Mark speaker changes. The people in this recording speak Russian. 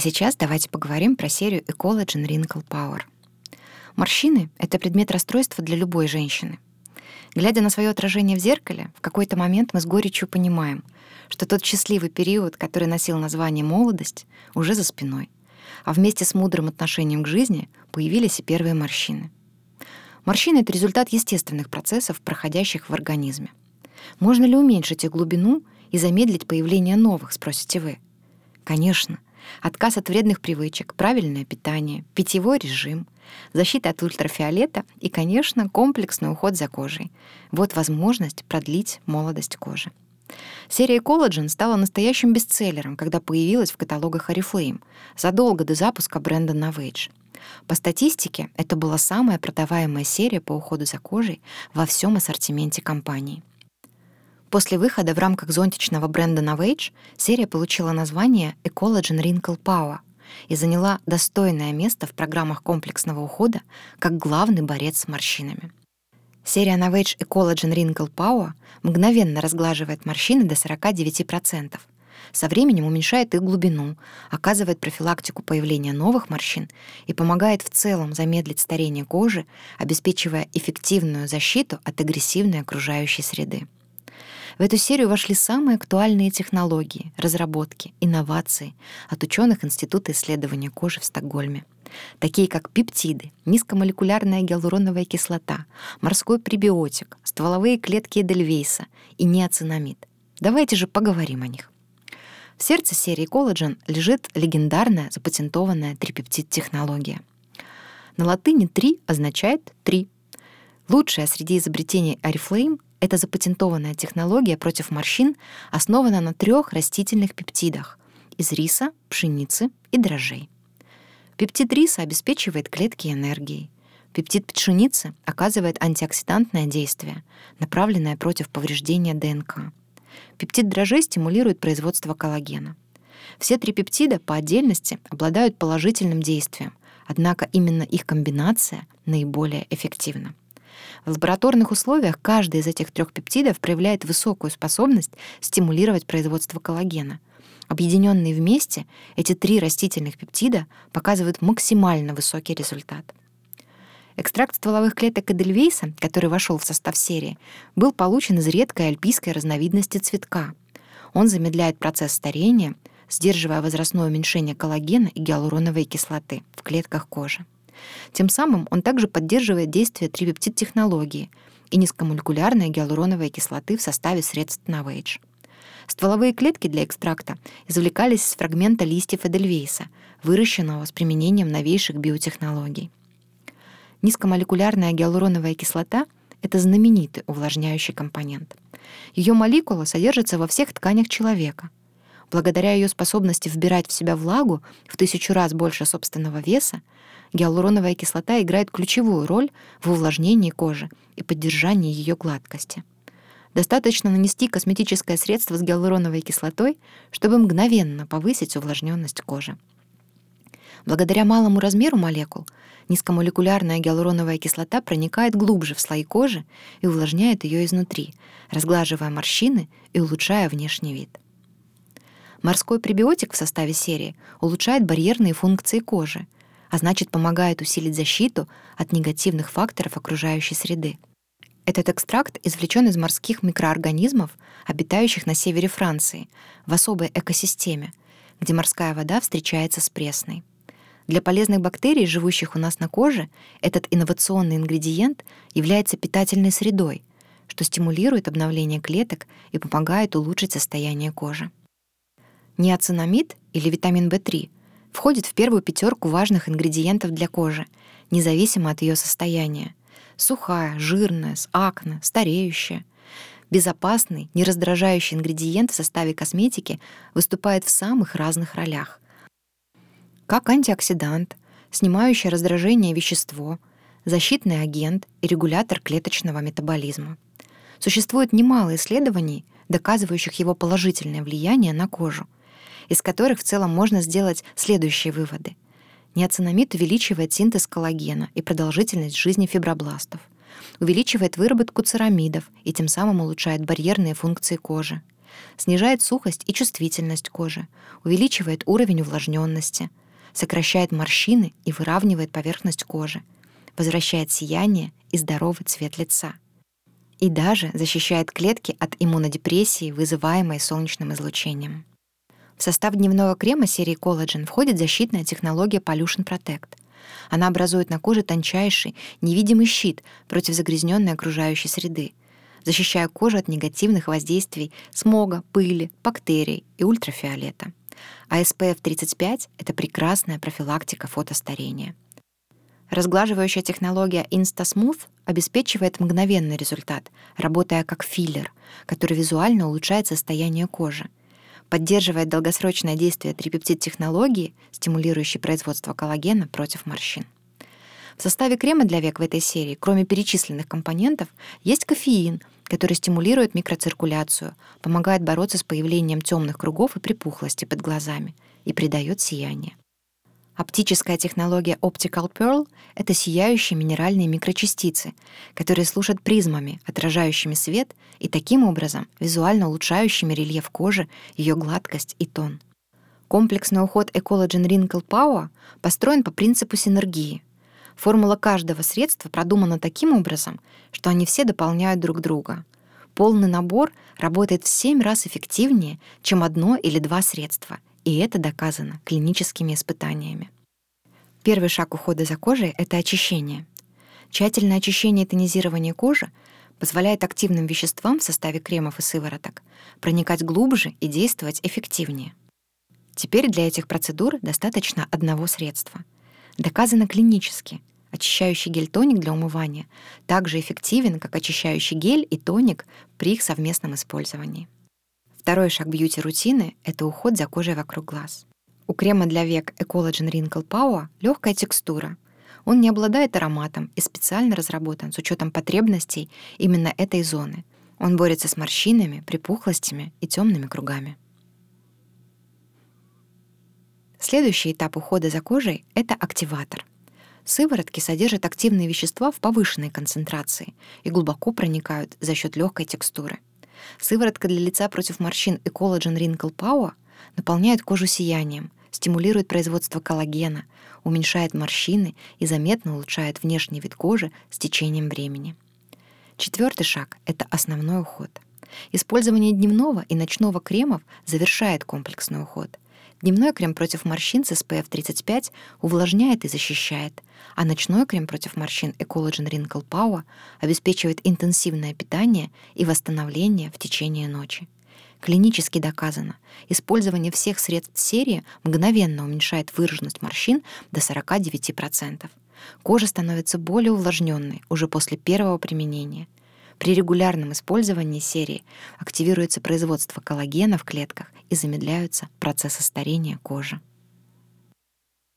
Speaker 1: сейчас давайте поговорим про серию Ecologen Wrinkle Power. Морщины — это предмет расстройства для любой женщины. Глядя на свое отражение в зеркале, в какой-то момент мы с горечью понимаем, что тот счастливый период, который носил название «молодость», уже за спиной. А вместе с мудрым отношением к жизни появились и первые морщины. Морщины — это результат естественных процессов, проходящих в организме. Можно ли уменьшить их глубину и замедлить появление новых, спросите вы? Конечно. Отказ от вредных привычек, правильное питание, питьевой режим, защита от ультрафиолета и, конечно, комплексный уход за кожей. Вот возможность продлить молодость кожи. Серия Collagen стала настоящим бестселлером, когда появилась в каталогах Oriflame, задолго до запуска бренда Novage. По статистике, это была самая продаваемая серия по уходу за кожей во всем ассортименте компании. После выхода в рамках зонтичного бренда Novage серия получила название Ecologen Wrinkle Power и заняла достойное место в программах комплексного ухода как главный борец с морщинами. Серия Novage Ecologen Wrinkle Power мгновенно разглаживает морщины до 49%, со временем уменьшает их глубину, оказывает профилактику появления новых морщин и помогает в целом замедлить старение кожи, обеспечивая эффективную защиту от агрессивной окружающей среды. В эту серию вошли самые актуальные технологии, разработки, инновации от ученых Института исследования кожи в Стокгольме, такие как пептиды, низкомолекулярная гиалуроновая кислота, морской пребиотик, стволовые клетки Эдельвейса и неоцинамид. Давайте же поговорим о них. В сердце серии коллаген лежит легендарная запатентованная трипептид-технология. На латыни «три» означает «три». Лучшая среди изобретений Oriflame эта запатентованная технология против морщин основана на трех растительных пептидах из риса, пшеницы и дрожжей. Пептид риса обеспечивает клетки энергией. Пептид пшеницы оказывает антиоксидантное действие, направленное против повреждения ДНК. Пептид дрожжей стимулирует производство коллагена. Все три пептида по отдельности обладают положительным действием, однако именно их комбинация наиболее эффективна. В лабораторных условиях каждый из этих трех пептидов проявляет высокую способность стимулировать производство коллагена. Объединенные вместе, эти три растительных пептида показывают максимально высокий результат. Экстракт стволовых клеток Эдельвейса, который вошел в состав серии, был получен из редкой альпийской разновидности цветка. Он замедляет процесс старения, сдерживая возрастное уменьшение коллагена и гиалуроновой кислоты в клетках кожи. Тем самым он также поддерживает действие трипептид-технологии и низкомолекулярной гиалуроновой кислоты в составе средств Novage. Стволовые клетки для экстракта извлекались из фрагмента листьев эдельвейса, выращенного с применением новейших биотехнологий. Низкомолекулярная гиалуроновая кислота — это знаменитый увлажняющий компонент. Ее молекула содержится во всех тканях человека. Благодаря ее способности вбирать в себя влагу в тысячу раз больше собственного веса, гиалуроновая кислота играет ключевую роль в увлажнении кожи и поддержании ее гладкости. Достаточно нанести косметическое средство с гиалуроновой кислотой, чтобы мгновенно повысить увлажненность кожи. Благодаря малому размеру молекул низкомолекулярная гиалуроновая кислота проникает глубже в слои кожи и увлажняет ее изнутри, разглаживая морщины и улучшая внешний вид. Морской пребиотик в составе серии улучшает барьерные функции кожи — а значит помогает усилить защиту от негативных факторов окружающей среды. Этот экстракт извлечен из морских микроорганизмов, обитающих на севере Франции, в особой экосистеме, где морская вода встречается с пресной. Для полезных бактерий, живущих у нас на коже, этот инновационный ингредиент является питательной средой, что стимулирует обновление клеток и помогает улучшить состояние кожи. Неоцинамид или витамин В3 входит в первую пятерку важных ингредиентов для кожи, независимо от ее состояния. Сухая, жирная, с акне, стареющая. Безопасный, нераздражающий ингредиент в составе косметики выступает в самых разных ролях. Как антиоксидант, снимающий раздражение вещество, защитный агент и регулятор клеточного метаболизма. Существует немало исследований, доказывающих его положительное влияние на кожу — из которых в целом можно сделать следующие выводы. Неоцинамид увеличивает синтез коллагена и продолжительность жизни фибробластов, увеличивает выработку церамидов и тем самым улучшает барьерные функции кожи, снижает сухость и чувствительность кожи, увеличивает уровень увлажненности, сокращает морщины и выравнивает поверхность кожи, возвращает сияние и здоровый цвет лица. И даже защищает клетки от иммунодепрессии, вызываемой солнечным излучением. В состав дневного крема серии Collagen входит защитная технология Pollution Protect. Она образует на коже тончайший, невидимый щит против загрязненной окружающей среды, защищая кожу от негативных воздействий смога, пыли, бактерий и ультрафиолета. А SPF 35 — это прекрасная профилактика фотостарения. Разглаживающая технология InstaSmooth обеспечивает мгновенный результат, работая как филлер, который визуально улучшает состояние кожи, поддерживает долгосрочное действие трипептид-технологии, стимулирующей производство коллагена против морщин. В составе крема для век в этой серии, кроме перечисленных компонентов, есть кофеин, который стимулирует микроциркуляцию, помогает бороться с появлением темных кругов и припухлости под глазами и придает сияние. Оптическая технология Optical Pearl — это сияющие минеральные микрочастицы, которые служат призмами, отражающими свет и таким образом визуально улучшающими рельеф кожи, ее гладкость и тон. Комплексный уход Ecologen Wrinkle Power построен по принципу синергии. Формула каждого средства продумана таким образом, что они все дополняют друг друга. Полный набор работает в 7 раз эффективнее, чем одно или два средства — и это доказано клиническими испытаниями. Первый шаг ухода за кожей — это очищение. Тщательное очищение и тонизирование кожи позволяет активным веществам в составе кремов и сывороток проникать глубже и действовать эффективнее. Теперь для этих процедур достаточно одного средства. Доказано клинически. Очищающий гель-тоник для умывания также эффективен, как очищающий гель и тоник при их совместном использовании. Второй шаг бьюти-рутины — это уход за кожей вокруг глаз. У крема для век Ecologen Wrinkle Power легкая текстура. Он не обладает ароматом и специально разработан с учетом потребностей именно этой зоны. Он борется с морщинами, припухлостями и темными кругами. Следующий этап ухода за кожей — это активатор. Сыворотки содержат активные вещества в повышенной концентрации и глубоко проникают за счет легкой текстуры — Сыворотка для лица против морщин Ecologen Wrinkle Power наполняет кожу сиянием, стимулирует производство коллагена, уменьшает морщины и заметно улучшает внешний вид кожи с течением времени. Четвертый шаг — это основной уход. Использование дневного и ночного кремов завершает комплексный уход — Дневной крем против морщин с SPF 35 увлажняет и защищает, а ночной крем против морщин Ecologen Wrinkle Power обеспечивает интенсивное питание и восстановление в течение ночи. Клинически доказано, использование всех средств серии мгновенно уменьшает выраженность морщин до 49%. Кожа становится более увлажненной уже после первого применения — при регулярном использовании серии активируется производство коллагена в клетках и замедляются процессы старения кожи.